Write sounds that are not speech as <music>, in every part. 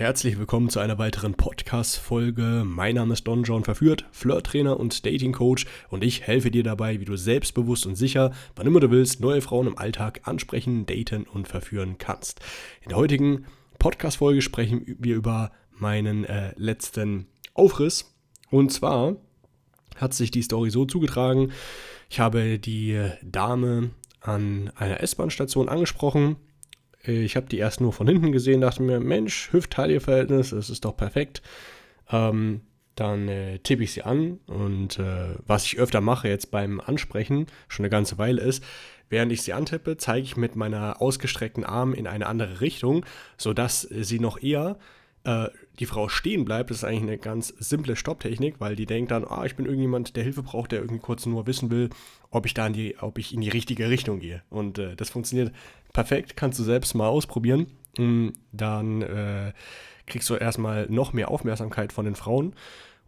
herzlich willkommen zu einer weiteren Podcast-Folge. Mein Name ist Don John Verführt, Flirt-Trainer und Dating-Coach und ich helfe dir dabei, wie du selbstbewusst und sicher, wann immer du willst, neue Frauen im Alltag ansprechen, daten und verführen kannst. In der heutigen Podcast-Folge sprechen wir über meinen äh, letzten Aufriss und zwar hat sich die Story so zugetragen, ich habe die Dame an einer S-Bahn-Station angesprochen ich habe die erst nur von hinten gesehen, dachte mir, Mensch, Hüft-Taille-Verhältnis, das ist doch perfekt. Ähm, dann äh, tippe ich sie an und äh, was ich öfter mache jetzt beim Ansprechen, schon eine ganze Weile ist, während ich sie antippe, zeige ich mit meiner ausgestreckten Arm in eine andere Richtung, sodass sie noch eher äh, die Frau stehen bleibt. Das ist eigentlich eine ganz simple Stopptechnik, weil die denkt dann, ah, ich bin irgendjemand, der Hilfe braucht, der irgendwie kurz nur wissen will, ob ich da in die, ob ich in die richtige Richtung gehe. Und äh, das funktioniert perfekt, kannst du selbst mal ausprobieren. Mm, dann äh, kriegst du erstmal noch mehr Aufmerksamkeit von den Frauen.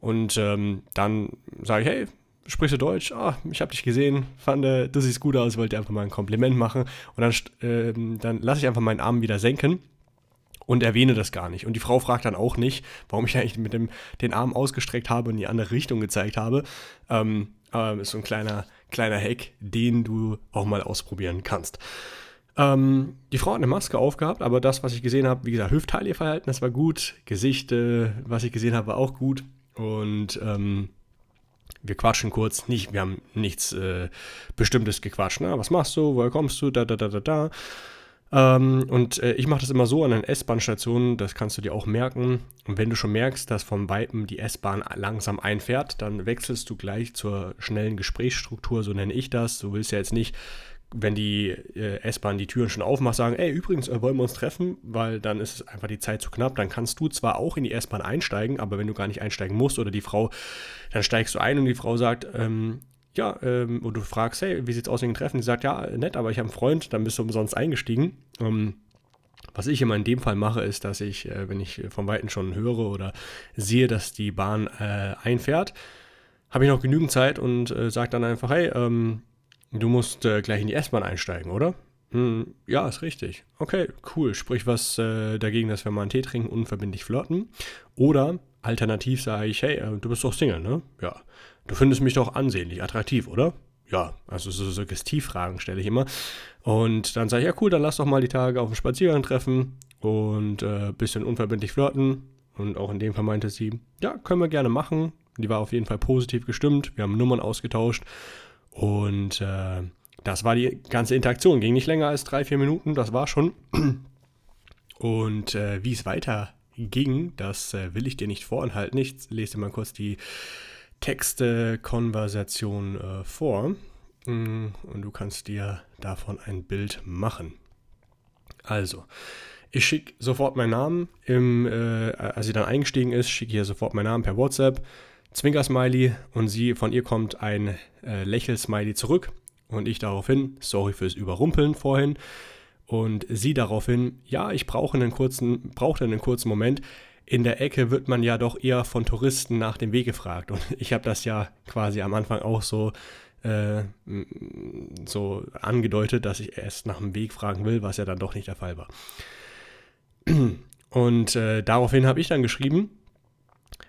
Und ähm, dann sage ich, hey, sprichst du Deutsch? Ah, ich habe dich gesehen, fand, äh, du siehst gut aus, wollte einfach mal ein Kompliment machen. Und dann, äh, dann lasse ich einfach meinen Arm wieder senken und erwähne das gar nicht. Und die Frau fragt dann auch nicht, warum ich eigentlich mit dem den Arm ausgestreckt habe und in die andere Richtung gezeigt habe. Ähm, äh, ist so ein kleiner, kleiner Hack, den du auch mal ausprobieren kannst. Ähm, die Frau hat eine Maske aufgehabt, aber das, was ich gesehen habe, wie gesagt, Hüft-Taille-Verhalten, war gut. Gesicht, äh, was ich gesehen habe, war auch gut. Und ähm, wir quatschen kurz, nicht, wir haben nichts äh, Bestimmtes gequatscht. Ne? Was machst du? Woher kommst du? Da, da, da, da, da. Ähm, und äh, ich mache das immer so an den S-Bahn-Stationen, das kannst du dir auch merken. Und wenn du schon merkst, dass vom Weitem die S-Bahn langsam einfährt, dann wechselst du gleich zur schnellen Gesprächsstruktur, so nenne ich das. Du willst ja jetzt nicht, wenn die äh, S-Bahn die Türen schon aufmacht, sagen, ey, übrigens, äh, wollen wir uns treffen, weil dann ist einfach die Zeit zu knapp. Dann kannst du zwar auch in die S-Bahn einsteigen, aber wenn du gar nicht einsteigen musst oder die Frau, dann steigst du ein und die Frau sagt, ähm, ja, ähm, und du fragst, hey, wie sieht's aus wegen Treffen? Die sagt, ja, nett, aber ich habe einen Freund, dann bist du umsonst eingestiegen. Ähm, was ich immer in dem Fall mache, ist, dass ich, äh, wenn ich vom Weiten schon höre oder sehe, dass die Bahn äh, einfährt, habe ich noch genügend Zeit und äh, sage dann einfach, hey, ähm, du musst äh, gleich in die S-Bahn einsteigen, oder? Hm, ja, ist richtig. Okay, cool. Sprich was äh, dagegen, dass wir mal einen Tee trinken, unverbindlich flirten. Oder alternativ sage ich, hey, äh, du bist doch Single, ne? Ja. Du findest mich doch ansehnlich, attraktiv, oder? Ja, also so Suggestivfragen stelle ich immer. Und dann sage ich, ja cool, dann lass doch mal die Tage auf dem Spaziergang treffen und äh, bisschen unverbindlich flirten. Und auch in dem Fall meinte sie, ja, können wir gerne machen. Die war auf jeden Fall positiv gestimmt. Wir haben Nummern ausgetauscht. Und äh, das war die ganze Interaktion. Ging nicht länger als drei, vier Minuten, das war schon. Und äh, wie es weiter ging, das äh, will ich dir nicht vorenthalten. Ich lese dir mal kurz die Texte-Konversation äh, vor mm, und du kannst dir davon ein Bild machen. Also, ich schicke sofort meinen Namen, im, äh, als sie dann eingestiegen ist, schicke ich ihr sofort meinen Namen per WhatsApp, Zwinker-Smiley und sie, von ihr kommt ein äh, Lächel-Smiley zurück und ich daraufhin, sorry fürs Überrumpeln vorhin, und sie daraufhin, ja, ich brauche einen kurzen, brauchte einen kurzen Moment, in der Ecke wird man ja doch eher von Touristen nach dem Weg gefragt. Und ich habe das ja quasi am Anfang auch so, äh, so angedeutet, dass ich erst nach dem Weg fragen will, was ja dann doch nicht der Fall war. Und äh, daraufhin habe ich dann geschrieben,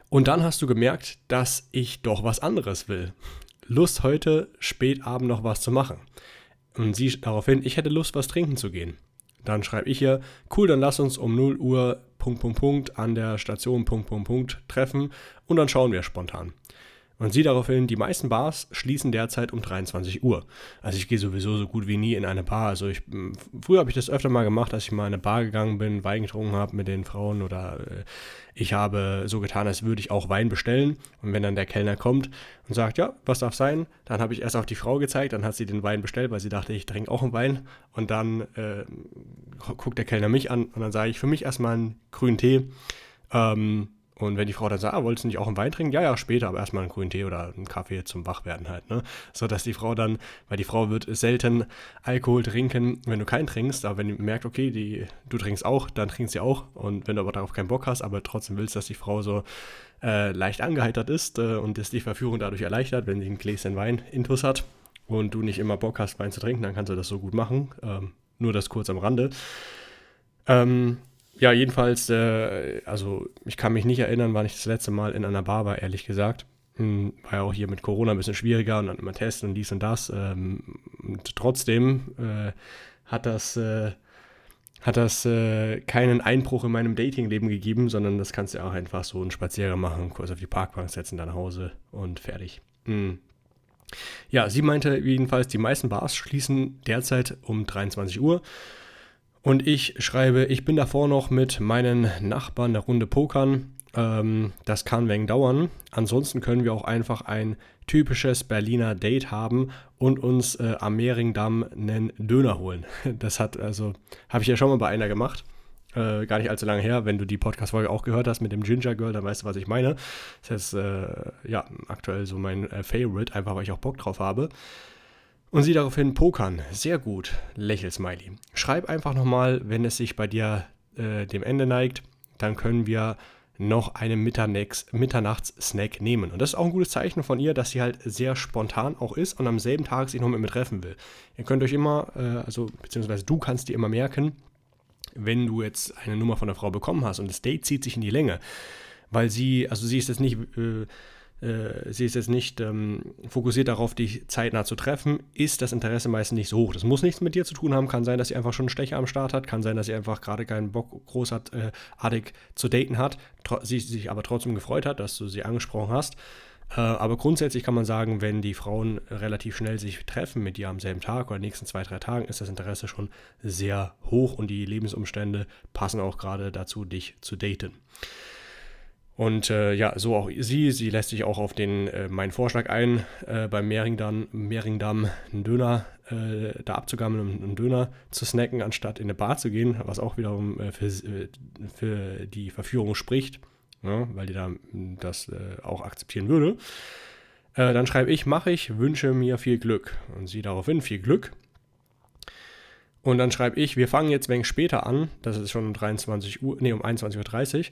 und dann hast du gemerkt, dass ich doch was anderes will. Lust heute spät Abend noch was zu machen. Und sie daraufhin, ich hätte Lust, was trinken zu gehen. Dann schreibe ich hier, cool, dann lass uns um 0 Uhr Punkt, Punkt, Punkt an der Station Punkt, Punkt, Punkt treffen und dann schauen wir spontan. Und sie daraufhin, die meisten Bars schließen derzeit um 23 Uhr. Also ich gehe sowieso so gut wie nie in eine Bar. Also ich, früher habe ich das öfter mal gemacht, dass ich mal in eine Bar gegangen bin, Wein getrunken habe mit den Frauen oder äh, ich habe so getan, als würde ich auch Wein bestellen. Und wenn dann der Kellner kommt und sagt, ja, was darf sein, dann habe ich erst auf die Frau gezeigt, dann hat sie den Wein bestellt, weil sie dachte, ich trinke auch einen Wein. Und dann äh, guckt der Kellner mich an und dann sage ich für mich erstmal einen grünen Tee. Ähm, und wenn die Frau dann sagt, ah, wolltest du nicht auch einen Wein trinken? Ja, ja, später, aber erstmal einen grünen Tee oder einen Kaffee zum Wachwerden halt, ne? So dass die Frau dann, weil die Frau wird selten Alkohol trinken, wenn du keinen trinkst, aber wenn du merkt, okay, die, du trinkst auch, dann trinkst sie auch. Und wenn du aber darauf keinen Bock hast, aber trotzdem willst, dass die Frau so äh, leicht angeheitert ist äh, und dass die Verführung dadurch erleichtert, wenn sie ein Gläschen Wein intus hat und du nicht immer Bock hast, Wein zu trinken, dann kannst du das so gut machen. Ähm, nur das kurz am Rande. Ähm, ja, jedenfalls, äh, also ich kann mich nicht erinnern, wann ich das letzte Mal in einer Bar war, ehrlich gesagt. Hm, war ja auch hier mit Corona ein bisschen schwieriger und dann immer testen und dies und das. Ähm, und trotzdem äh, hat das, äh, hat das äh, keinen Einbruch in meinem Datingleben gegeben, sondern das kannst du auch einfach so einen Spaziergang machen, kurz auf die Parkbank setzen, dann nach Hause und fertig. Mhm. Ja, sie meinte jedenfalls, die meisten Bars schließen derzeit um 23 Uhr. Und ich schreibe, ich bin davor noch mit meinen Nachbarn eine Runde pokern. Ähm, das kann wegen dauern. Ansonsten können wir auch einfach ein typisches Berliner Date haben und uns äh, am Mehringdamm einen Döner holen. <laughs> Das hat also, habe ich ja schon mal bei einer gemacht. Äh, gar nicht allzu lange her. Wenn du die Podcast-Folge auch gehört hast mit dem Ginger Girl, dann weißt du, was ich meine. Das ist äh, ja aktuell so mein äh, Favorite, einfach weil ich auch Bock drauf habe. Und sie daraufhin pokern. Sehr gut. Lächelsmiley. Schreib einfach nochmal, wenn es sich bei dir äh, dem Ende neigt, dann können wir noch einen Mitternachts-Snack nehmen. Und das ist auch ein gutes Zeichen von ihr, dass sie halt sehr spontan auch ist und am selben Tag sich noch mit mir treffen will. Ihr könnt euch immer, äh, also beziehungsweise du kannst dir immer merken, wenn du jetzt eine Nummer von der Frau bekommen hast und das Date zieht sich in die Länge, weil sie, also sie ist jetzt nicht äh, sie ist jetzt nicht ähm, fokussiert darauf, dich zeitnah zu treffen, ist das Interesse meistens nicht so hoch. Das muss nichts mit dir zu tun haben. Kann sein, dass sie einfach schon einen Stecher am Start hat. Kann sein, dass sie einfach gerade keinen Bock großartig äh, zu daten hat. sie sich aber trotzdem gefreut hat, dass du sie angesprochen hast. Äh, aber grundsätzlich kann man sagen, wenn die Frauen relativ schnell sich treffen mit dir am selben Tag oder nächsten zwei, drei Tagen, ist das Interesse schon sehr hoch und die Lebensumstände passen auch gerade dazu, dich zu daten. Und äh, ja, so auch sie. Sie lässt sich auch auf den, äh, meinen Vorschlag ein, äh, beim Mehringdamm, Mehringdamm einen Döner äh, da abzugammeln und einen Döner zu snacken, anstatt in eine Bar zu gehen, was auch wiederum äh, für, äh, für die Verführung spricht, ja, ne, weil die da das auch akzeptieren würde. dann schreibe ich, mache ich, wünsche mir viel Glück. Und sie daraufhin, viel Glück. Und dann schreibe ich, wir fangen jetzt wenig später an, das ist schon um 23 Uhr, nee, um 21.30 Uhr.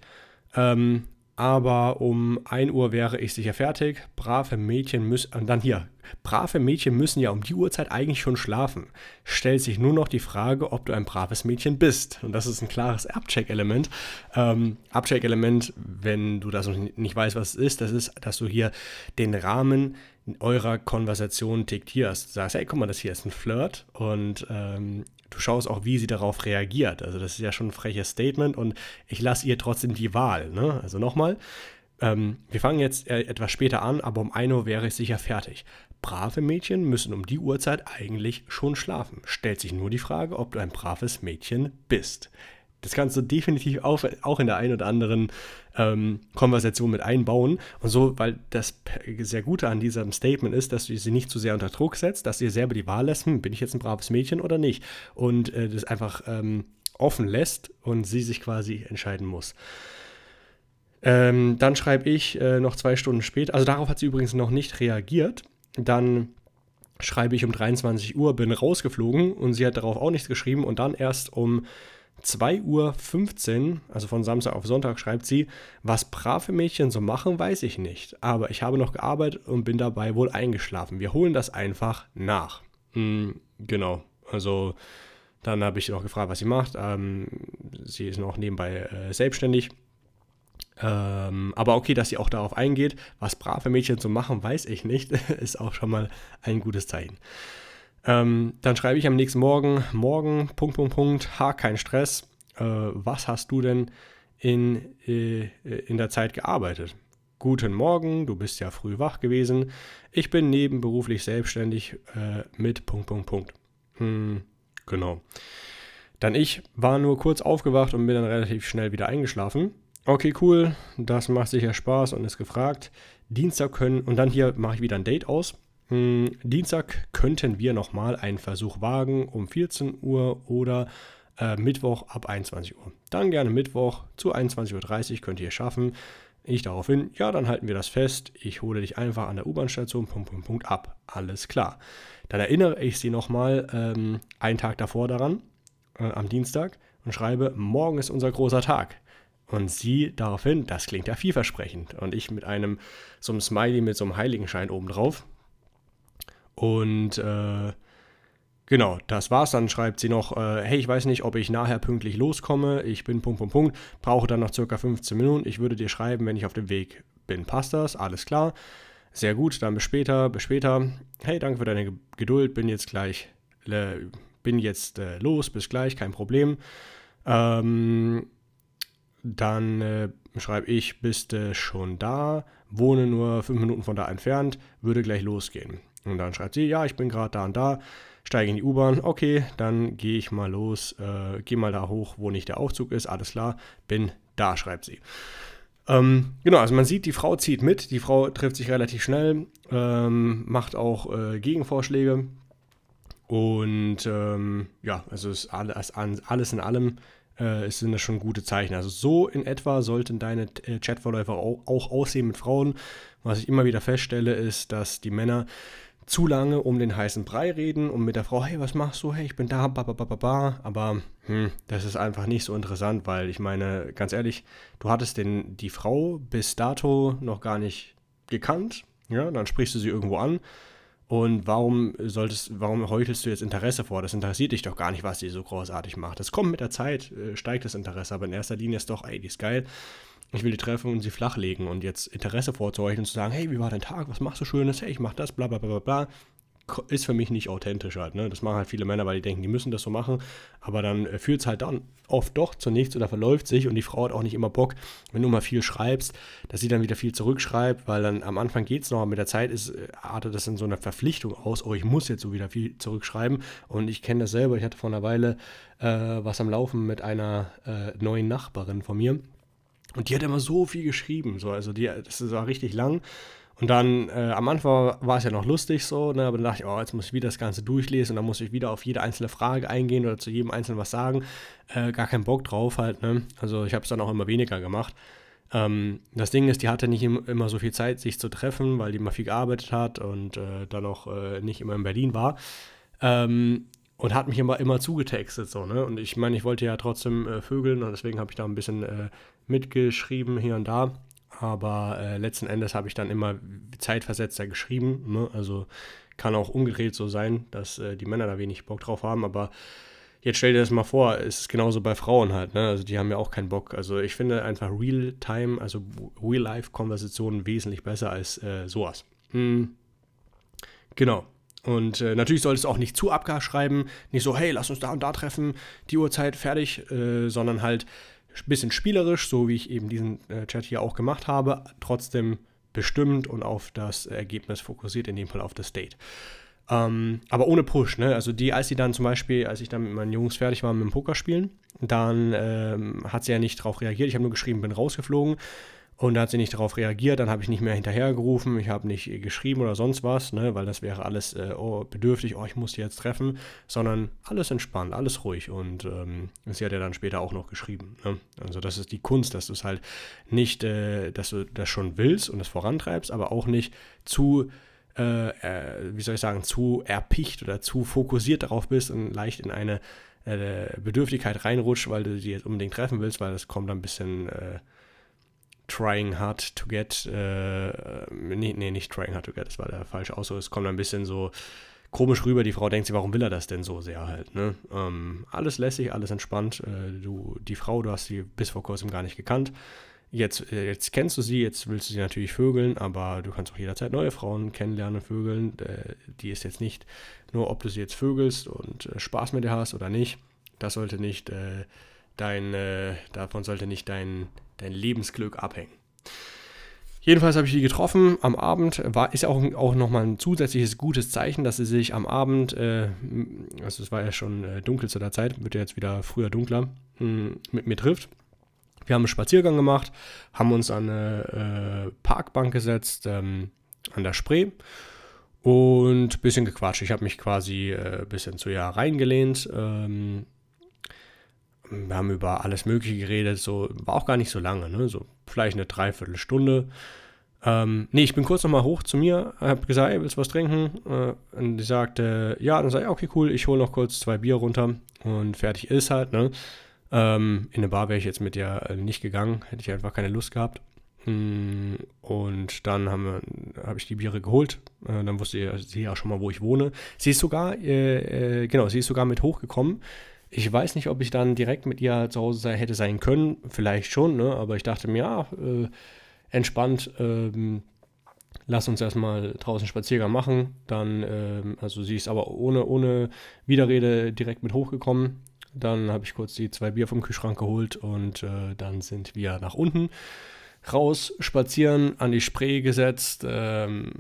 Ähm, aber um 1 Uhr wäre ich sicher fertig. Brave Mädchen müssen, und dann hier, brave Mädchen müssen ja um die Uhrzeit eigentlich schon schlafen. Stellt sich nur noch die Frage, ob du ein braves Mädchen bist. Und das ist ein klares Abcheck-Element. Ähm, Abcheck-Element, wenn du das noch nicht weißt, was es ist, das ist, dass du hier den Rahmen eurer Konversation diktierst. Du sagst, hey, guck mal, das hier ist ein Flirt und ähm, du schaust auch, wie sie darauf reagiert. Also das ist ja schon ein freches Statement und ich lasse ihr trotzdem die Wahl. Ne? Also nochmal, ähm, wir fangen jetzt äh, etwas später an, aber um 1 Uhr wäre ich sicher fertig. Brave Mädchen müssen um die Uhrzeit eigentlich schon schlafen. Stellt sich nur die Frage, ob du ein braves Mädchen bist. Das kannst du definitiv auch, auch in der einen oder anderen ähm, Konversation mit einbauen. Und so, weil das sehr Gute an diesem Statement ist, dass du sie nicht zu sehr unter Druck setzt, dass ihr selber die Wahl lässt, hm, bin ich jetzt ein braves Mädchen oder nicht? Und äh, das einfach ähm, offen lässt und sie sich quasi entscheiden muss. Ähm, dann schreibe ich äh, noch zwei Stunden später, also darauf hat sie übrigens noch nicht reagiert. Dann schreibe ich um 23 Uhr, bin rausgeflogen und sie hat darauf auch nichts geschrieben und dann erst um 2.15 Uhr, also von Samstag auf Sonntag, schreibt sie, was brave Mädchen so machen, weiß ich nicht. Aber ich habe noch gearbeitet und bin dabei wohl eingeschlafen. Wir holen das einfach nach. Mhm, genau. Also dann habe ich noch gefragt, was sie macht. Ähm, sie ist noch nebenbei äh, selbstständig. Ähm, aber okay, dass sie auch darauf eingeht, was brave Mädchen so machen, weiß ich nicht, <laughs> ist auch schon mal ein gutes Zeichen. Ähm, dann schreibe ich am nächsten Morgen, morgen, Punkt, Punkt, Punkt, ha, kein Stress. Äh, was hast du denn in, äh, in der Zeit gearbeitet? Guten Morgen, du bist ja früh wach gewesen. Ich bin nebenberuflich selbstständig äh, mit Punkt, Punkt, Punkt. Hm, genau. Dann ich war nur kurz aufgewacht und bin dann relativ schnell wieder eingeschlafen. Okay, cool, das macht sicher Spaß und ist gefragt. Dienstag können, und dann hier mache ich wieder ein Date aus. Hm, Dienstag könnten wir nochmal einen Versuch wagen um 14 Uhr oder äh, Mittwoch ab 21 Uhr. Dann gerne Mittwoch zu 21.30 Uhr könnt ihr schaffen. Ich daraufhin, ja, dann halten wir das fest. Ich hole dich einfach an der U-Bahn-Station, Punkt, Punkt, Punkt, ab. Alles klar. Dann erinnere ich sie nochmal ähm, einen Tag davor daran, äh, am Dienstag, und schreibe, morgen ist unser großer Tag. Und sie daraufhin, das klingt ja vielversprechend. Und ich mit einem, so einem Smiley mit so einem Heiligenschein obendrauf. Und äh, Genau, das war's. Dann schreibt sie noch, äh, hey, ich weiß nicht, ob ich nachher pünktlich loskomme. Ich bin Punkt, Punkt, Punkt. Brauche dann noch circa 15 Minuten. Ich würde dir schreiben, wenn ich auf dem Weg bin. Passt das? Alles klar. Sehr gut, dann bis später, bis später. Hey, danke für deine Geduld. Bin jetzt gleich, äh, bin jetzt äh, los, bis gleich, kein Problem. Ähm, dann äh, schreibe ich, bist du schon da, wohne nur fünf Minuten von da entfernt, würde gleich losgehen. Und dann schreibt sie, ja, ich bin gerade da und da steige in die U-Bahn, okay, dann gehe ich mal los, äh, gehe mal da hoch, wo nicht der Aufzug ist, alles klar, bin da, schreibt sie. Ähm, genau, also man sieht, die Frau zieht mit, die Frau trifft sich relativ schnell, ähm, macht auch äh, Gegenvorschläge und ähm, ja, also ist alles, alles in allem äh, sind das schon gute Zeichen. Also so in etwa sollten deine äh, Chatverläufe auch, auch aussehen mit Frauen. Was ich immer wieder feststelle, ist, dass die Männer zu lange um den heißen Brei reden und mit der Frau, hey, was machst du? Hey, ich bin da, ba, ba, ba, ba, ba. Aber hm, das ist einfach nicht so interessant, weil ich meine, ganz ehrlich, du hattest den, die Frau bis dato noch gar nicht gekannt. Ja, dann sprichst du sie irgendwo an. Und warum solltest, warum heuchelst du jetzt Interesse vor? Das interessiert dich doch gar nicht, was sie so großartig macht. Das kommt mit der Zeit, äh, steigt das Interesse, aber in erster Linie ist doch, ey, die ist geil ich will die treffen und sie flachlegen und jetzt Interesse vorzuheucheln und zu sagen, hey, wie war dein Tag, was machst du Schönes, hey, ich mach das, bla bla bla bla ist für mich nicht authentisch halt. Ne? Das machen halt viele Männer, weil die denken, die müssen das so machen. Aber dann äh, führt es halt dann oft doch zu nichts oder verläuft sich und die Frau hat auch nicht immer Bock, wenn du mal viel schreibst, dass sie dann wieder viel zurückschreibt, weil dann am Anfang geht es noch, aber mit der Zeit ist, äh, artet das in so einer Verpflichtung aus, oh, ich muss jetzt so wieder viel zurückschreiben. Und ich kenne das selber, ich hatte vor einer Weile äh, was am Laufen mit einer äh, neuen Nachbarin von mir. Und die hat immer so viel geschrieben, so, also die, das war richtig lang. Und dann äh, am Anfang war es ja noch lustig so, ne, aber dann dachte ich, oh, jetzt muss ich wieder das Ganze durchlesen und dann muss ich wieder auf jede einzelne Frage eingehen oder zu jedem Einzelnen was sagen. Äh, gar keinen Bock drauf halt, ne? Also ich habe es dann auch immer weniger gemacht. Ähm, das Ding ist, die hatte nicht im, immer so viel Zeit, sich zu treffen, weil die immer viel gearbeitet hat und äh, dann auch äh, nicht immer in Berlin war. Ähm, und hat mich immer, immer zugetextet, so, ne? Und ich meine, ich wollte ja trotzdem äh, vögeln und deswegen habe ich da ein bisschen äh, mitgeschrieben hier und da. Aber äh, letzten Endes habe ich dann immer zeitversetzter geschrieben. Ne? Also kann auch umgedreht so sein, dass äh, die Männer da wenig Bock drauf haben. Aber jetzt stell dir das mal vor, es ist genauso bei Frauen halt. Ne? Also die haben ja auch keinen Bock. Also ich finde einfach Real-Time, also Real-Life-Konversationen wesentlich besser als äh, sowas. Hm. Genau. Und äh, natürlich solltest du auch nicht zu abgar schreiben, nicht so, hey, lass uns da und da treffen, die Uhrzeit fertig, äh, sondern halt bisschen spielerisch, so wie ich eben diesen äh, Chat hier auch gemacht habe, trotzdem bestimmt und auf das Ergebnis fokussiert, in dem Fall auf das State. Ähm, aber ohne Push, ne? Also die, als sie dann zum Beispiel, als ich dann mit meinen Jungs fertig war mit dem Pokerspielen, dann ähm, hat sie ja nicht darauf reagiert. Ich habe nur geschrieben, bin rausgeflogen. Und da hat sie nicht darauf reagiert, dann habe ich nicht mehr hinterhergerufen, ich habe nicht geschrieben oder sonst was, ne, weil das wäre alles äh, oh, bedürftig, oh, ich muss die jetzt treffen, sondern alles entspannt, alles ruhig. Und ähm, sie hat ja dann später auch noch geschrieben. Ne? Also das ist die Kunst, dass du es halt nicht, äh, dass du das schon willst und es vorantreibst, aber auch nicht zu äh, äh, wie soll ich sagen, zu erpicht oder zu fokussiert darauf bist und leicht in eine äh, Bedürftigkeit reinrutscht, weil du sie jetzt unbedingt treffen willst, weil das kommt dann ein bisschen äh, trying hard to get, äh, nee, nee, nicht trying hard to get, das war der falsche Ausdruck, es kommt ein bisschen so komisch rüber, die Frau denkt sich, warum will er das denn so sehr halt, ne? Ähm, alles lässig, alles entspannt, äh, du, die Frau, du hast sie bis vor kurzem gar nicht gekannt, jetzt, äh, jetzt kennst du sie, jetzt willst du sie natürlich vögeln, aber du kannst auch jederzeit neue Frauen kennenlernen, vögeln, äh, die ist jetzt nicht nur, ob du sie jetzt vögelst und äh, Spaß mit ihr hast oder nicht, das sollte nicht dein, davon sollte nicht dein, dein Lebensglück abhängen. Jedenfalls habe ich die getroffen am Abend. War, ist auch, auch nochmal ein zusätzliches gutes Zeichen, dass sie sich am Abend, äh, also es war ja schon äh, dunkel zu der Zeit, wird ja jetzt wieder früher dunkler, mh, hm, mit mir trifft. Wir haben einen Spaziergang gemacht, haben uns an eine äh, Parkbank gesetzt, ähm, an der Spree und ein bisschen gequatscht. Ich habe mich quasi ein äh, bisschen zu ihr reingelehnt. Ähm, wir haben über alles Mögliche geredet, so war auch gar nicht so lange, ne? so vielleicht eine Dreiviertelstunde. Ähm, nee, ich bin kurz nochmal hoch zu mir, habe gesagt, hey, willst du was trinken? Äh, und die sagte, ja, dann sage ich, okay, cool, ich hole noch kurz zwei Bier runter und fertig ist halt, ne? Ähm, in eine Bar wäre ich jetzt mit ihr nicht gegangen, hätte ich einfach keine Lust gehabt. Mm, und dann habe hab ich die Biere geholt. Äh, dann wusste sie ja schon mal, wo ich wohne. Sie ist sogar, äh, äh, genau, sie ist sogar mit hochgekommen. Ich weiß nicht, ob ich dann direkt mit ihr zu Hause hätte sein können. Vielleicht schon, ne? aber ich dachte mir, ja, äh, entspannt, ähm, lass uns erstmal draußen Spaziergang machen. Dann, ähm, also sie ist aber ohne, ohne Widerrede direkt mit hochgekommen. Dann habe ich kurz die zwei Bier vom Kühlschrank geholt und äh, dann sind wir nach unten raus spazieren, an die Spree gesetzt, ähm,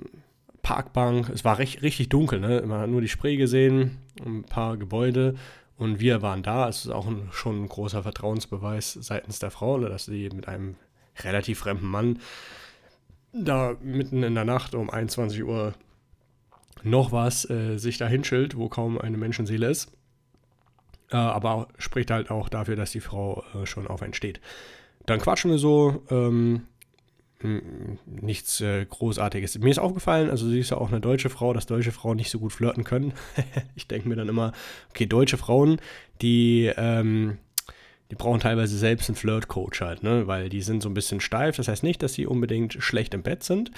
Parkbank. Es war recht, richtig dunkel, ne? man hat nur die Spree gesehen, ein paar Gebäude und wir waren da. Es ist auch ein, schon ein großer Vertrauensbeweis seitens der Frau, ne? dass sie mit einem relativ fremden Mann da mitten in der Nacht um 21 Uhr noch was äh, sich da hinschild, wo kaum eine Menschenseele ist. Äh, aber spricht halt auch dafür, dass die Frau äh, schon auf einen steht. Dann quatschen wir so. Ähm, nichts äh, Großartiges. Mir ist aufgefallen, also sie ist ja auch eine deutsche Frau, dass deutsche Frauen nicht so gut flirten können. <laughs> ich denke mir dann immer, okay, deutsche Frauen, die, ähm, die brauchen teilweise selbst einen Flirt-Coach halt, ne? weil die sind so ein bisschen steif. Das heißt nicht, dass sie unbedingt schlecht im Bett sind,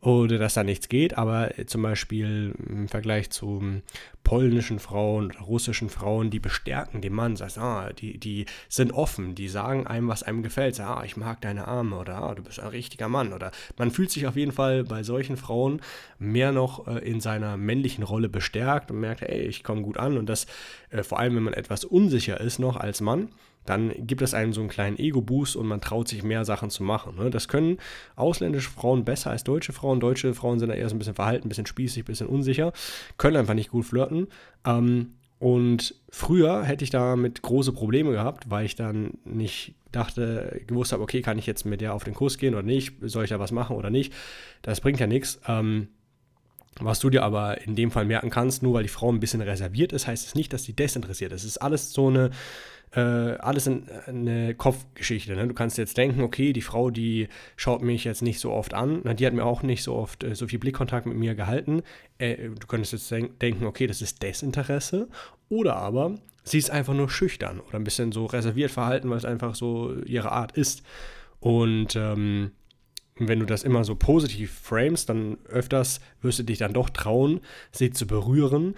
oder dass da nichts geht, aber zum Beispiel im Vergleich zu polnischen Frauen russischen Frauen, die bestärken den Mann, sagst, ah, die, die sind offen, die sagen einem, was einem gefällt, sag, ah, ich mag deine Arme oder ah, du bist ein richtiger Mann. Oder man fühlt sich auf jeden Fall bei solchen Frauen mehr noch äh, in seiner männlichen Rolle bestärkt und merkt, ey, ich komme gut an. Und das äh, vor allem, wenn man etwas unsicher ist noch als Mann, dann gibt es einem so einen kleinen Ego-Boost und man traut sich mehr Sachen zu machen. Ne? Das können ausländische Frauen besser als deutsche Frauen. Deutsche Frauen sind da eher so ein bisschen verhalten, ein bisschen spießig, ein bisschen unsicher, können einfach nicht gut flirten. Ähm, und früher hätte ich damit große Probleme gehabt, weil ich dann nicht dachte, gewusst habe, okay, kann ich jetzt mit der auf den Kurs gehen oder nicht? Soll ich da was machen oder nicht? Das bringt ja nichts. Ähm, was du dir aber in dem Fall merken kannst, nur weil die Frau ein bisschen reserviert ist, heißt es nicht, dass sie desinteressiert ist. Es ist alles so eine, äh, alles in, eine Kopfgeschichte. Ne? Du kannst jetzt denken, okay, die Frau, die schaut mich jetzt nicht so oft an, na, die hat mir auch nicht so oft äh, so viel Blickkontakt mit mir gehalten. Äh, du könntest jetzt denk denken, okay, das ist Desinteresse. Oder aber sie ist einfach nur schüchtern oder ein bisschen so reserviert verhalten, weil es einfach so ihre Art ist. Und ähm, wenn du das immer so positiv framest, dann öfters wirst du dich dann doch trauen, sie zu berühren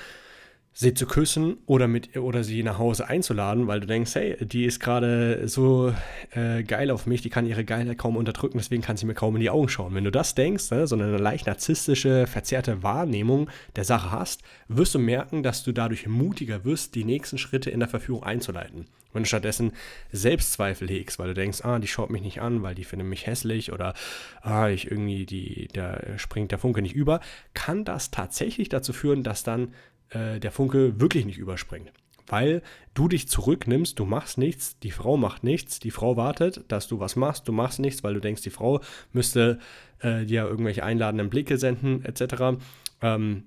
sie zu küssen oder, mit, oder sie nach Hause einzuladen, weil du denkst, hey, die ist gerade so äh, geil auf mich, die kann ihre Geilheit kaum unterdrücken, deswegen kann sie mir kaum in die Augen schauen. Wenn du das denkst, ne, so eine leicht narzisstische, verzerrte Wahrnehmung der Sache hast, wirst du merken, dass du dadurch mutiger wirst, die nächsten Schritte in der Verführung einzuleiten. Wenn du stattdessen Selbstzweifel hegst, weil du denkst, ah, die schaut mich nicht an, weil die findet mich hässlich oder ah, ich irgendwie, die, da springt der Funke nicht über, kann das tatsächlich dazu führen, dass dann äh, der Funke wirklich nicht überspringt. Weil du dich zurücknimmst, du machst nichts, die Frau macht nichts, die Frau wartet, dass du was machst, du machst nichts, weil du denkst, die Frau müsste äh, dir irgendwelche einladenden Blicke senden, etc. Ähm,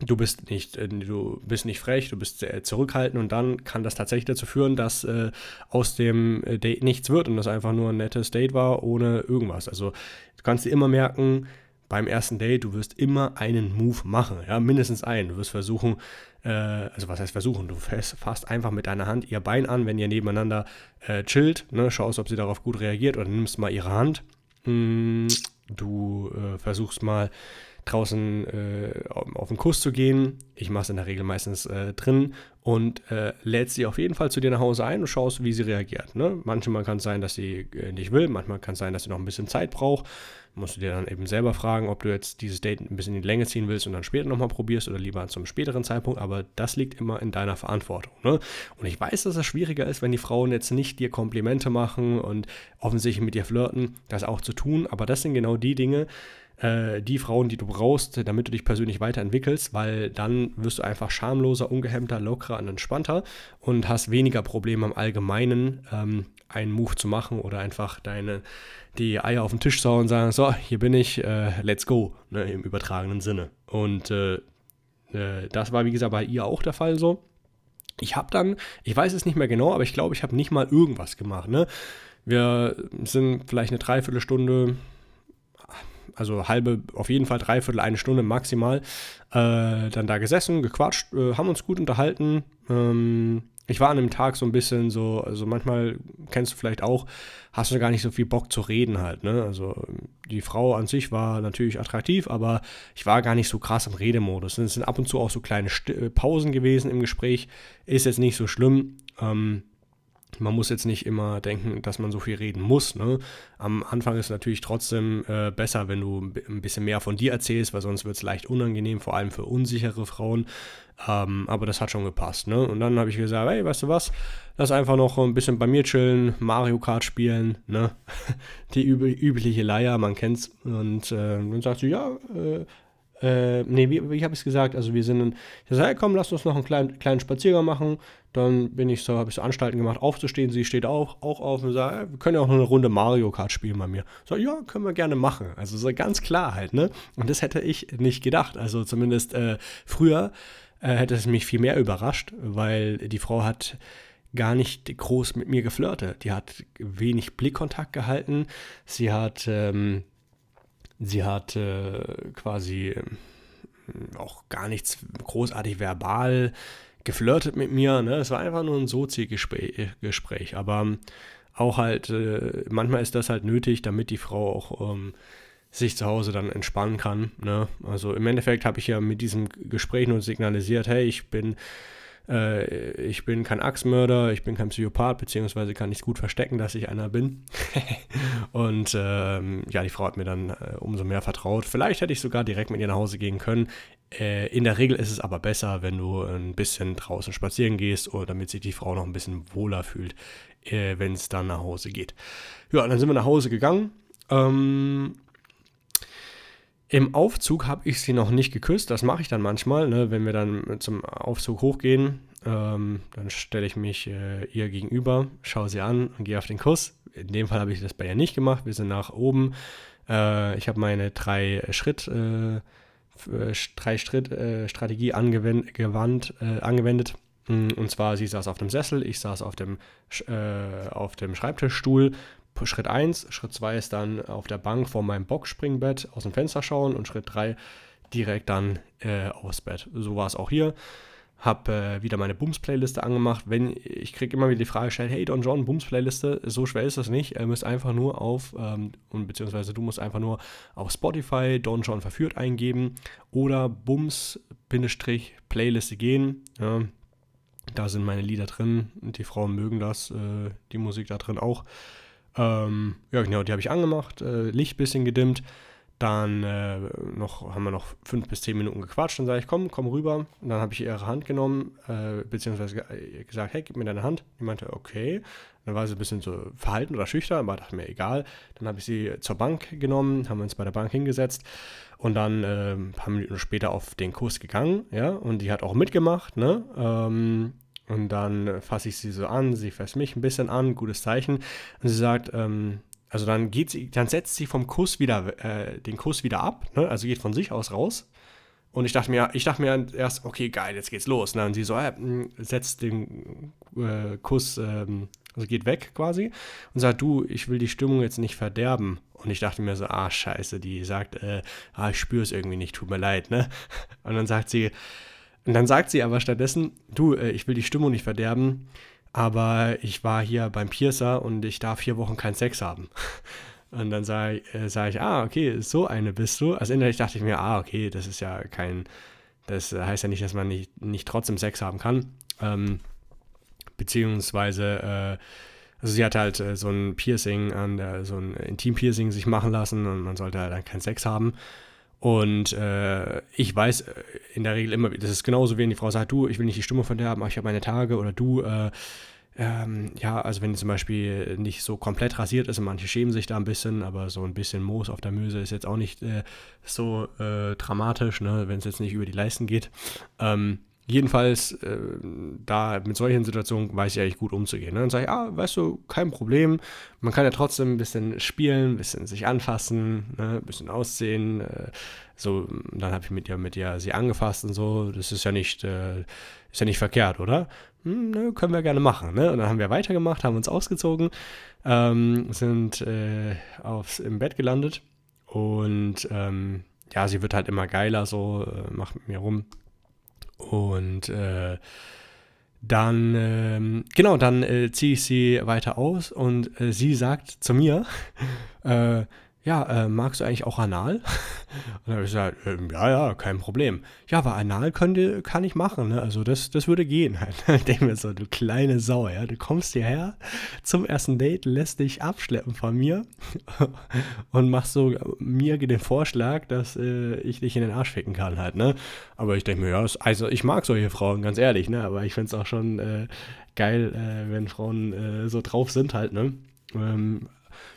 du bist nicht, äh, du bist nicht frech, du bist zurückhaltend und dann kann das tatsächlich dazu führen, dass äh, aus dem äh, Date nichts wird und das einfach nur ein nettes Date war ohne irgendwas. Also du kannst dir immer merken, beim ersten Date, du wirst immer einen Move machen, ja, mindestens einen. Du wirst versuchen, äh, also was heißt versuchen, du fasst einfach mit deiner Hand ihr Bein an, wenn ihr nebeneinander äh, chillt, ne, schaust, ob sie darauf gut reagiert oder nimmst mal ihre Hand. Mm, du äh, versuchst mal draußen äh, auf den Kuss zu gehen. Ich mache es in der Regel meistens äh, drin und äh, lädst sie auf jeden Fall zu dir nach Hause ein und schaust, wie sie reagiert. Ne? Manchmal kann es sein, dass sie äh, nicht will, manchmal kann es sein, dass sie noch ein bisschen Zeit braucht musst du dir dann eben selber fragen, ob du jetzt dieses Date ein bisschen in die Länge ziehen willst und dann später nochmal probierst oder lieber zum späteren Zeitpunkt, aber das liegt immer in deiner Verantwortung. Ne? Und ich weiß, dass es schwieriger ist, wenn die Frauen jetzt nicht dir Komplimente machen und offensichtlich mit dir flirten, das auch zu tun, aber das sind genau die Dinge, äh, die Frauen, die du brauchst, damit du dich persönlich weiterentwickelst, weil dann wirst du einfach schamloser, ungehemmter, lockerer und entspannter und hast weniger Probleme im Allgemeinen, ähm, einen Move zu machen oder einfach deine, die Eier auf den Tisch zu hauen und sagen, so, hier bin ich, äh, let's go, ne, im übertragenen Sinne. Und äh, äh, das war, wie gesagt, bei ihr auch der Fall so. Ich habe dann, ich weiß es nicht mehr genau, aber ich glaube, ich habe nicht mal irgendwas gemacht. Ne? Wir sind vielleicht eine Dreiviertelstunde, also halbe, auf jeden Fall dreiviertel, eine Stunde maximal, äh, dann da gesessen, gequatscht, äh, haben uns gut unterhalten. Ähm, ich war an dem Tag so ein bisschen so, also manchmal kennst du vielleicht auch, hast du gar nicht so viel Bock zu reden halt, ne? Also die Frau an sich war natürlich attraktiv, aber ich war gar nicht so krass im Redemodus. Es sind ab und zu auch so kleine äh, Pausen gewesen im Gespräch, ist jetzt nicht so schlimm. Ähm, man muss jetzt nicht immer denken, dass man so viel reden muss. Ne? Am Anfang ist es natürlich trotzdem äh, besser, wenn du ein bisschen mehr von dir erzählst, weil sonst wird es leicht unangenehm, vor allem für unsichere Frauen. Ähm, aber das hat schon gepasst. Ne? Und dann habe ich gesagt, hey, weißt du was, lass einfach noch ein bisschen bei mir chillen, Mario Kart spielen. Ne? <laughs> Die üb übliche Leier, man kennt's. Und äh, dann sagt sie, ja, äh, äh, nee, wie, wie habe ich es gesagt? Also wir sind, in, ich sage, hey, komm, lass uns noch einen kleinen, kleinen Spaziergang machen. Dann bin ich so, habe ich so Anstalten gemacht, aufzustehen. Sie steht auch, auch auf und sagt, hey, wir können ja auch noch eine Runde Mario Kart spielen bei mir. So, ja, können wir gerne machen. Also so ganz klar halt, ne? Und das hätte ich nicht gedacht. Also zumindest äh, früher äh, hätte es mich viel mehr überrascht, weil die Frau hat gar nicht groß mit mir geflirtet. Die hat wenig Blickkontakt gehalten. Sie hat ähm, Sie hat äh, quasi äh, auch gar nichts großartig verbal geflirtet mit mir. Ne? Es war einfach nur ein Sozi-Gespräch. Aber auch halt, äh, manchmal ist das halt nötig, damit die Frau auch ähm, sich zu Hause dann entspannen kann. Ne? Also im Endeffekt habe ich ja mit diesem Gespräch nur signalisiert, hey, ich bin äh, ich bin kein Axtmörder, ich bin kein Psychopath, beziehungsweise kann ich es gut verstecken, dass ich einer bin. <laughs> und ähm, ja, die Frau hat mir dann äh, umso mehr vertraut. Vielleicht hätte ich sogar direkt mit ihr nach Hause gehen können. Äh, in der Regel ist es aber besser, wenn du ein bisschen draußen spazieren gehst, oder damit sich die Frau noch ein bisschen wohler fühlt, äh, wenn es dann nach Hause geht. Ja, dann sind wir nach Hause gegangen. Ähm, im Aufzug habe ich sie noch nicht geküsst. Das mache ich dann manchmal, ne? wenn wir dann zum Aufzug hochgehen. Ähm, dann stelle ich mich äh, ihr gegenüber, schaue sie an und gehe auf den Kuss. In dem Fall habe ich das bei ihr nicht gemacht. Wir sind nach oben. Äh, ich habe meine drei Schritt, äh, drei Schritt äh, Strategie angewend, gewandt, äh, angewendet. Mm, und zwar, sie saß auf dem Sessel, ich saß auf dem, äh, auf dem Schreibtischstuhl Schritt 1. Schritt 2 ist dann auf der Bank vor meinem Boxspringbett aus dem Fenster schauen und Schritt 3 direkt dann äh, aufs Bett. So war es auch hier. Hab äh, wieder meine Bums-Playliste angemacht. Wenn ich kriege immer wieder die Frage gestellt, hey Don John, Bums-Playliste, so schwer ist das nicht. Ihr müsst einfach nur auf, ähm, und beziehungsweise du musst einfach nur auf Spotify Don John verführt eingeben oder Bums-Playliste gehen. Ja, da sind meine Lieder drin die Frauen mögen das, äh, die Musik da drin auch. Ähm, ja, genau, die habe ich angemacht, äh, Licht ein bisschen gedimmt. Dann äh, noch, haben wir noch fünf bis zehn Minuten gequatscht. Dann sage ich, komm, komm rüber. Und dann habe ich ihre Hand genommen, äh, beziehungsweise gesagt, hey, gib mir deine Hand. Die meinte, okay. Dann war sie ein bisschen so verhalten oder schüchtern, aber dachte mir, egal. Dann habe ich sie zur Bank genommen, haben uns bei der Bank hingesetzt und dann äh, ein paar Minuten später auf den Kurs gegangen, ja, und die hat auch mitgemacht, ne? Ähm, und dann fasse ich sie so an, sie fasst mich ein bisschen an, gutes Zeichen. Und sie sagt, ähm, also dann geht sie, dann setzt sie vom Kuss wieder, äh, den Kuss wieder ab, ne? also geht von sich aus raus. Und ich dachte mir, ich dachte mir erst, okay, geil, jetzt geht's los. Ne? Und sie so, äh, setzt den äh, Kuss, ähm, also geht weg quasi und sagt, du, ich will die Stimmung jetzt nicht verderben. Und ich dachte mir so, ah, scheiße, die sagt, äh, ah, ich spüre es irgendwie nicht, tut mir leid, ne? <laughs> Und dann sagt sie, und dann sagt sie aber stattdessen, du, äh, ich will die Stimmung nicht verderben, aber ich war hier beim Piercer und ich darf vier Wochen keinen Sex haben. <laughs> Und dann sage äh, sag ich, ah, okay, so eine bist du. Also innerlich dachte ich mir, ah, okay, das ist ja kein, das heißt ja nicht, dass man nicht, nicht trotzdem Sex haben kann. Ähm, beziehungsweise, äh, also sie hat halt äh, so ein Piercing, an der, so ein Intim-Piercing sich machen lassen und man sollte halt dann keinen Sex haben. Und äh, ich weiß äh, in der Regel immer, das ist genauso, wenn die Frau sagt, du, ich will nicht die Stimmung verderben, aber ich habe meine Tage oder du, äh, ähm, ja, also wenn die zum Beispiel nicht so komplett rasiert ist und manche schämen sich da ein bisschen, aber so ein bisschen Moos auf der Möse ist jetzt auch nicht äh, so äh, dramatisch, ne, wenn es jetzt nicht über die Leisten geht. Ähm, Jedenfalls, äh, da mit solchen Situationen weiß ich eigentlich gut umzugehen. Ne? Dann sage ich, ah, weißt du, kein Problem. Man kann ja trotzdem ein bisschen spielen, ein bisschen sich anfassen, ne? ein bisschen aussehen. Äh, so, dann habe ich mit ihr, mit ihr sie angefasst und so. Das ist ja nicht, äh, ist ja nicht verkehrt, oder? Hm, ne, können wir gerne machen. Ne? Und dann haben wir weitergemacht, haben uns ausgezogen, ähm, sind äh, aufs, im Bett gelandet und ähm, ja, sie wird halt immer geiler, so, äh, macht mit mir rum. Und äh, dann, ähm, genau, dann äh, ziehe ich sie weiter aus und äh, sie sagt zu mir, <laughs> äh, ja, äh, magst du eigentlich auch Anal? <laughs> Und dann habe ich gesagt, äh, ja, ja, kein Problem. Ja, aber Anal könnte, kann ich machen, ne? also das, das würde gehen. <laughs> ich denke mir so, du kleine Sau, ja, du kommst hierher zum ersten Date, lässt dich abschleppen von mir <laughs> und machst so mir den Vorschlag, dass äh, ich dich in den Arsch ficken kann halt, ne? Aber ich denke mir, ja, also ich mag solche Frauen, ganz ehrlich, ne? Aber ich finde es auch schon äh, geil, äh, wenn Frauen äh, so drauf sind halt, ne? Ähm,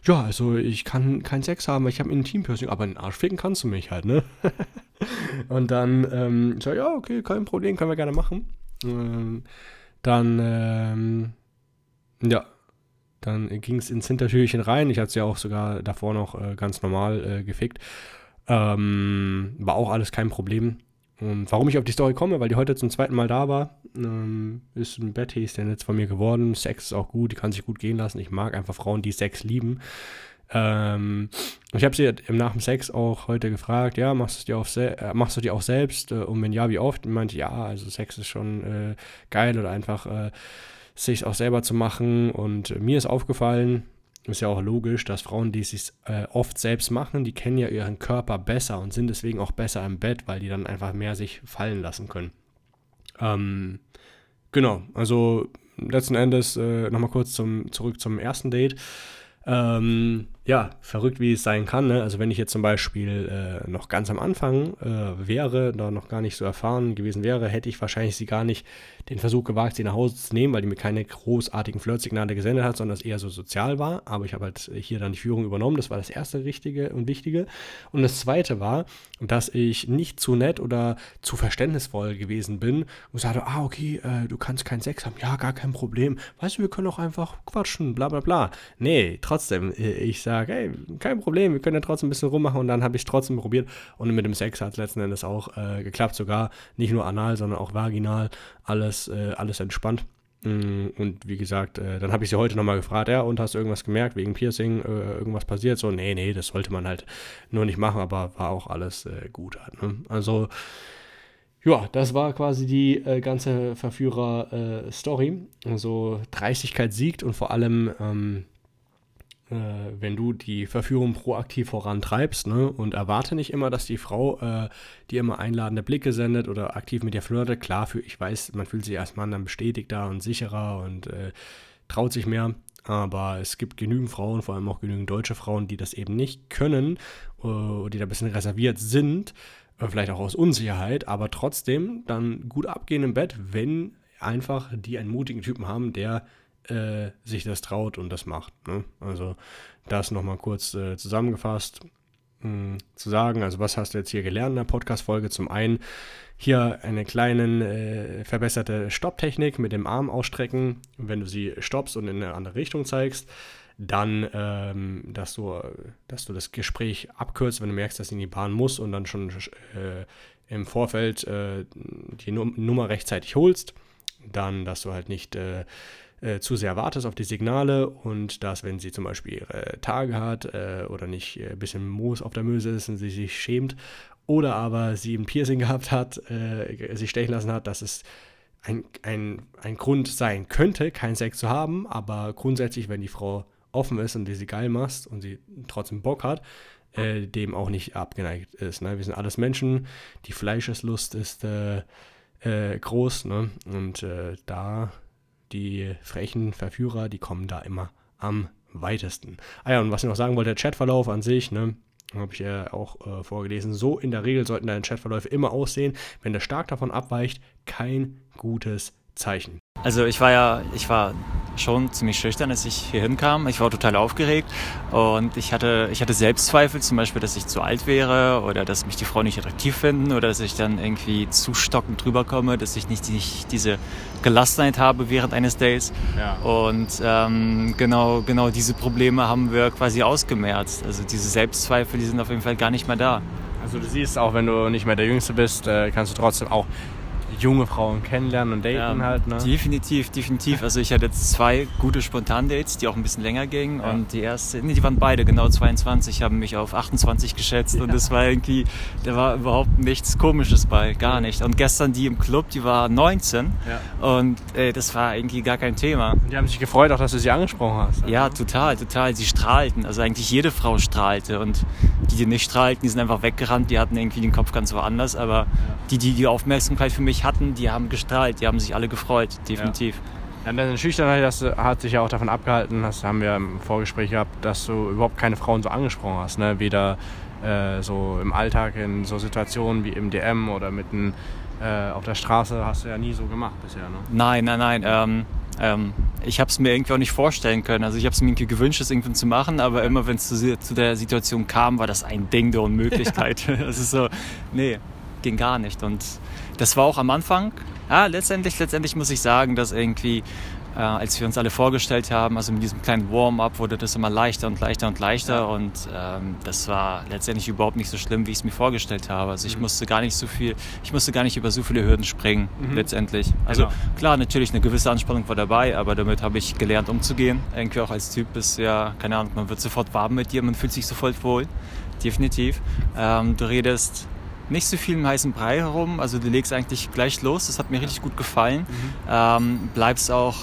ja, also ich kann keinen Sex haben, weil ich habe ein Intimpiercing, aber einen Arsch ficken kannst du mich halt, ne? <laughs> und dann, ähm, so, ja, okay, kein Problem, können wir gerne machen. Ähm, dann, ähm, ja, dann ging es ins Hintertürchen rein. Ich hatte es ja auch sogar davor noch äh, ganz normal äh, gefickt. Ähm, war auch alles kein Problem. Und warum ich auf die Story komme, weil die heute zum zweiten Mal da war, ähm, ist ein Betty, ist der jetzt von mir geworden. Sex ist auch gut, die kann sich gut gehen lassen. Ich mag einfach Frauen, die Sex lieben. Ähm, ich habe sie nach dem Sex auch heute gefragt, ja, machst du dir auch, äh, machst du dir auch selbst? Äh, und wenn ja, wie oft? Und meinte, ja, also Sex ist schon äh, geil oder einfach äh, sich auch selber zu machen. Und mir ist aufgefallen, ist ja auch logisch, dass Frauen, die es sich äh, oft selbst machen, die kennen ja ihren Körper besser und sind deswegen auch besser im Bett, weil die dann einfach mehr sich fallen lassen können. Ähm, genau, also letzten Endes äh, nochmal kurz zum, zurück zum ersten Date. Ähm, ja, verrückt wie es sein kann. Ne? Also wenn ich jetzt zum Beispiel äh, noch ganz am Anfang äh, wäre, da noch gar nicht so erfahren gewesen wäre, hätte ich wahrscheinlich sie gar nicht den Versuch gewagt, sie nach Hause zu nehmen, weil die mir keine großartigen Flirtsignale gesendet hat, sondern es eher so sozial war. Aber ich habe halt hier dann die Führung übernommen. Das war das erste Richtige und Wichtige. Und das zweite war, dass ich nicht zu nett oder zu verständnisvoll gewesen bin und sagte, ah, okay, äh, du kannst keinen Sex haben. Ja, gar kein Problem. Weißt du, wir können auch einfach quatschen, bla bla bla. Nee, trotzdem, äh, ich sage, sage, hey, kein Problem, wir können ja trotzdem ein bisschen rummachen und dann habe ich es trotzdem probiert und mit dem Sex hat es letzten Endes auch äh, geklappt, sogar nicht nur anal, sondern auch vaginal, alles, äh, alles entspannt. Mm, und wie gesagt, äh, dann habe ich sie heute nochmal gefragt, ja, und hast du irgendwas gemerkt, wegen Piercing, äh, irgendwas passiert? So, nee, nee, das sollte man halt nur nicht machen, aber war auch alles äh, gut halt. Ne? Also, ja, das war quasi die ganze Verführer-Story. also Dreistigkeit siegt und vor allem ähm, äh, wenn du die Verführung proaktiv vorantreibst ne, und erwarte nicht immer, dass die Frau äh, dir immer einladende Blicke sendet oder aktiv mit dir flirtet. Klar, für, ich weiß, man fühlt sich als Mann dann bestätigter und sicherer und äh, traut sich mehr. Aber es gibt genügend Frauen, vor allem auch genügend deutsche Frauen, die das eben nicht können, äh, die da ein bisschen reserviert sind, äh, vielleicht auch aus Unsicherheit, aber trotzdem dann gut abgehen im Bett, wenn einfach die einen mutigen Typen haben, der äh, sich das traut und das macht. Ne? Also das nochmal kurz äh, zusammengefasst mh, hm, zu sagen. Also was hast du jetzt hier gelernt in der Podcast-Folge? Zum einen hier eine kleine äh, verbesserte Stopptechnik mit dem Arm ausstrecken, wenn du sie stoppst und in eine andere Richtung zeigst. Dann, ähm, dass, du, dass du das Gespräch abkürzt, wenn du merkst, dass sie in die Bahn muss und dann schon äh, im Vorfeld äh, die Nummer rechtzeitig holst. Dann, dass du halt nicht äh, zu sehr wartest auf die Signale und dass, wenn sie zum Beispiel ihre Tage hat äh, oder nicht ein äh, bisschen Moos auf der Möse ist und sie sich schämt oder aber sie ein Piercing <laughs> gehabt hat, äh, sich stechen lassen hat, dass es ein, ein, ein Grund sein könnte, keinen Sex zu haben, aber grundsätzlich, wenn die Frau offen ist und die sie geil machst und sie trotzdem Bock hat, äh, dem auch nicht abgeneigt ist. Ne? Wir sind alles Menschen, die Fleischeslust ist äh, äh, groß ne? und äh, da die frechen Verführer, die kommen da immer am weitesten. Ah ja, und was ich noch sagen wollte, der Chatverlauf an sich, ne, habe ich ja auch äh, vorgelesen. So in der Regel sollten deine Chatverläufe immer aussehen. Wenn der stark davon abweicht, kein gutes Zeichen. Also ich war ja, ich war schon ziemlich schüchtern, als ich hier hinkam. Ich war total aufgeregt und ich hatte, ich hatte Selbstzweifel, zum Beispiel, dass ich zu alt wäre oder dass mich die Frauen nicht attraktiv finden oder dass ich dann irgendwie zu stockend drüber komme, dass ich nicht, nicht diese Gelassenheit habe während eines Dates. Ja. Und ähm, genau, genau diese Probleme haben wir quasi ausgemerzt. Also diese Selbstzweifel, die sind auf jeden Fall gar nicht mehr da. Also du siehst, auch wenn du nicht mehr der Jüngste bist, äh, kannst du trotzdem auch junge Frauen kennenlernen und daten Ja, halt, ne? Definitiv, definitiv. Also ich hatte jetzt zwei gute Spontan-Dates, die auch ein bisschen länger gingen. Ja. Und die erste, nee, die waren beide genau 22, haben mich auf 28 geschätzt. Und das war irgendwie, da war überhaupt nichts Komisches bei, gar nicht. Und gestern die im Club, die war 19. Ja. Und äh, das war irgendwie gar kein Thema. Und die haben sich gefreut, auch dass du sie angesprochen hast. Ja, total, total. Sie strahlten. Also eigentlich jede Frau strahlte. Und die, die nicht strahlten, die sind einfach weggerannt. Die hatten irgendwie den Kopf ganz woanders. Aber die, die die Aufmerksamkeit für mich hatten, die haben gestrahlt. Die haben sich alle gefreut. Definitiv. Ja, deine Schüchternheit das hat sich ja auch davon abgehalten, das haben wir im Vorgespräch gehabt, dass du überhaupt keine Frauen so angesprochen hast. Ne? Weder äh, so im Alltag in so Situationen wie im DM oder mitten äh, auf der Straße hast du ja nie so gemacht bisher. Ne? Nein, nein, nein. Ähm, ähm, ich habe es mir irgendwie auch nicht vorstellen können. Also ich habe es mir irgendwie gewünscht, das irgendwann zu machen, aber immer wenn es zu, zu der Situation kam, war das ein Ding der Unmöglichkeit. <laughs> Es ist so, nee, ging gar nicht. Und das war auch am Anfang. Ja, letztendlich, letztendlich muss ich sagen, dass irgendwie, äh, als wir uns alle vorgestellt haben, also mit diesem kleinen Warm-up wurde das immer leichter und leichter und leichter und ähm, das war letztendlich überhaupt nicht so schlimm, wie ich es mir vorgestellt habe. Also ich musste gar nicht so viel, ich musste gar nicht über so viele Hürden springen, Mhm. letztendlich. Also Genau. klar, natürlich eine gewisse Anspannung war dabei, aber damit habe ich gelernt umzugehen. Irgendwie auch als Typ ist ja, keine Ahnung, man wird sofort warm mit dir, man fühlt sich sofort wohl. Definitiv. Ähm, du redest nicht so viel im heißen Brei herum, also du legst eigentlich gleich los, das hat mir richtig gut gefallen. Mhm. Ähm, bleibst auch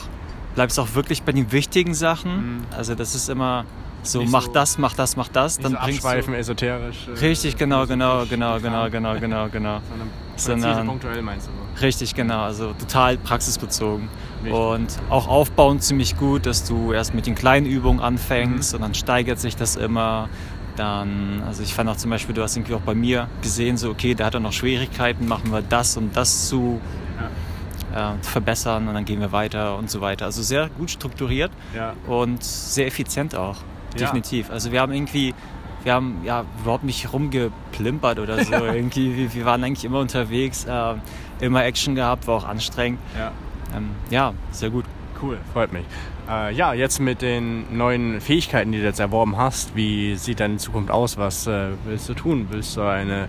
bleibst auch wirklich bei den wichtigen Sachen. Mhm. Also das ist immer so, Nicht mach so- das, mach das, mach das, dann so bringst abschweifen, du... esoterisch. äh, Richtig, genau, genau, genau, genau, klar. genau, <laughs> genau, genau. Sondern präzise, Sondern- punktuell meinst du. Richtig, genau. Also total praxisbezogen. Richtig. Und auch aufbauend ziemlich gut, dass du erst mit den kleinen Übungen anfängst Mhm. und dann steigert sich das immer. Dann, also ich fand auch zum Beispiel, du hast irgendwie auch bei mir gesehen, so okay, da hat er noch Schwierigkeiten, machen wir das und das zu äh, verbessern und dann gehen wir weiter und so weiter. Also sehr gut strukturiert Ja. und sehr effizient auch. Ja. Definitiv. Also wir haben irgendwie, wir haben ja überhaupt nicht rumgeplimpert oder so. <laughs> irgendwie, wir, wir waren eigentlich immer unterwegs, äh, immer Action gehabt, war auch anstrengend. ja. Ähm, ja, sehr gut. Cool, freut mich. Äh, ja, jetzt mit den neuen Fähigkeiten, die du jetzt erworben hast, wie sieht deine Zukunft aus? Was äh, willst du tun? Willst du eine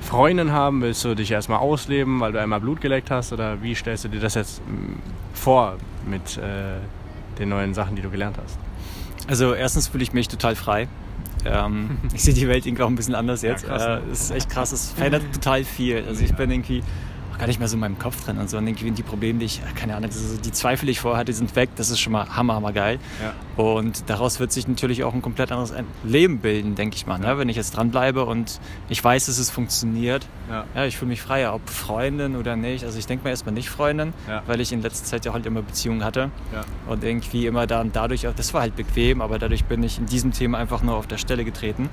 Freundin haben? Willst du dich erstmal ausleben, weil du einmal Blut geleckt hast? Oder wie stellst du dir das jetzt mm, vor mit äh, den neuen Sachen, die du gelernt hast? Also erstens fühle ich mich total frei. Ähm, <laughs> ich sehe die Welt irgendwie auch ein bisschen anders jetzt. Ja, krass, äh, ne? es ist echt krass, es verändert total viel. Also ich bin irgendwie gar nicht mehr so in meinem Kopf drin und so. Und irgendwie die Probleme, die ich, keine Ahnung, die Zweifel, die ich vorher hatte, sind weg. Das ist schon mal hammer, hammer geil. Ja. Und daraus wird sich natürlich auch ein komplett anderes Leben bilden, denke ich mal. Ne? Wenn ich jetzt dranbleibe und ich weiß, dass es funktioniert. Ja. Ja, ich fühle mich freier, ob Freundin oder nicht. Also ich denke mal erstmal nicht Freundin, Ja. weil ich in letzter Zeit ja halt immer Beziehungen hatte. Ja. Und irgendwie immer dann dadurch, auch, das war halt bequem, aber dadurch bin ich in diesem Thema einfach nur auf der Stelle getreten.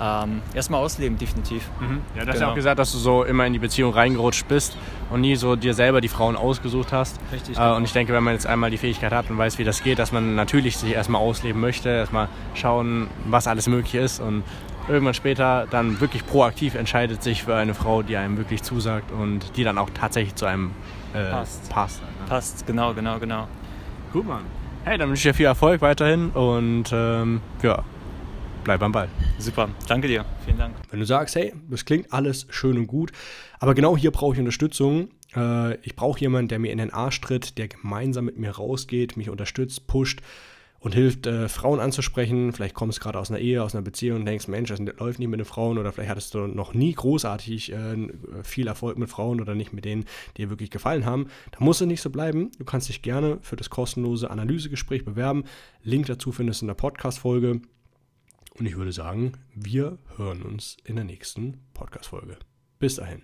Ähm, erstmal ausleben, definitiv. Mhm. Ja, du hast ja Genau. auch gesagt, dass du so immer in die Beziehung reingerutscht bist und nie so dir selber die Frauen ausgesucht hast. Richtig, Äh, genau. und ich denke, wenn man jetzt einmal die Fähigkeit hat und weiß, wie das geht, dass man natürlich sich erstmal ausleben möchte, erstmal schauen, was alles möglich ist und irgendwann später dann wirklich proaktiv entscheidet sich für eine Frau, die einem wirklich zusagt und die dann auch tatsächlich zu einem äh, Passt. passt. Passt, genau, genau, genau. Gut, Mann. Hey, dann wünsche ich dir viel Erfolg weiterhin und ähm, ja, bleib am Ball. Super, danke dir. Vielen Dank. Wenn du sagst, hey, das klingt alles schön und gut, aber genau hier brauche ich Unterstützung. Äh, ich brauche jemanden, der mir in den Arsch tritt, der gemeinsam mit mir rausgeht, mich unterstützt, pusht und hilft, äh, Frauen anzusprechen. Vielleicht kommst du gerade aus einer Ehe, aus einer Beziehung und denkst, Mensch, das läuft nicht mit den Frauen oder vielleicht hattest du noch nie großartig äh, viel Erfolg mit Frauen oder nicht mit denen, die dir wirklich gefallen haben. Da muss es nicht so bleiben. Du kannst dich gerne für das kostenlose Analysegespräch bewerben. Link dazu findest du in der Podcast-Folge. Und ich würde sagen, wir hören uns in der nächsten Podcast-Folge. Bis dahin.